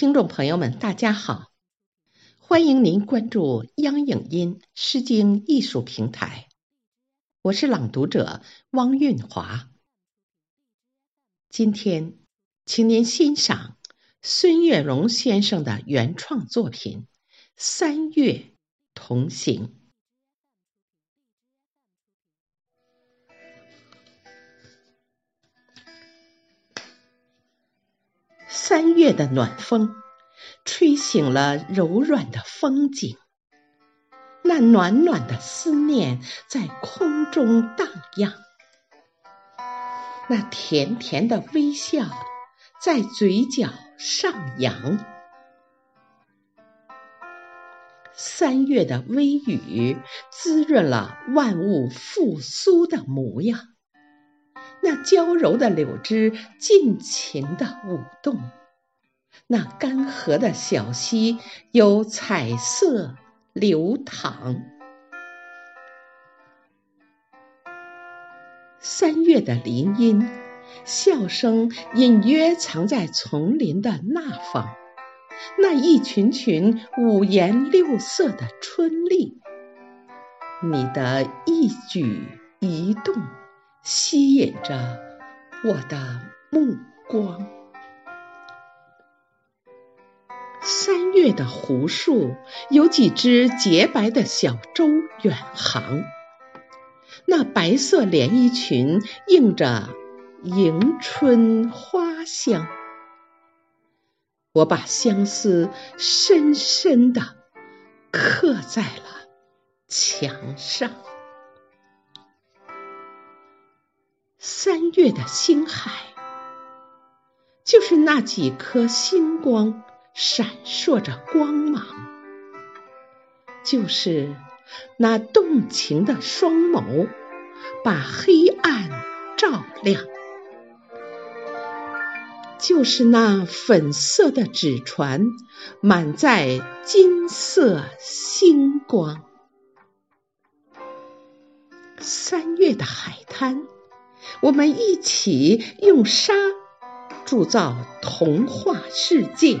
听众朋友们，大家好！欢迎您关注央影音诗经艺术平台，我是朗读者汪韵华。今天，请您欣赏孙月荣先生的原创作品《三月同行》。三月的暖风，吹醒了柔软的风景。那暖暖的思念在空中荡漾，那甜甜的微笑在嘴角上扬。三月的微雨，滋润了万物复苏的模样。那娇柔的柳枝尽情的舞动，那干涸的小溪有彩色流淌。三月的林荫，笑声隐约藏在丛林的那方。那一群群五颜六色的春丽，你的一举一动。吸引着我的目光。三月的湖树有几只洁白的小舟远航，那白色连衣裙映着迎春花香。我把相思深深的刻在了墙上。三月的星海，就是那几颗星光闪烁着光芒，就是那动情的双眸，把黑暗照亮，就是那粉色的纸船，满载金色星光。三月的海滩。我们一起用沙铸造童话世界，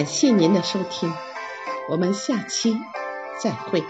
感谢您的收听，我们下期再会。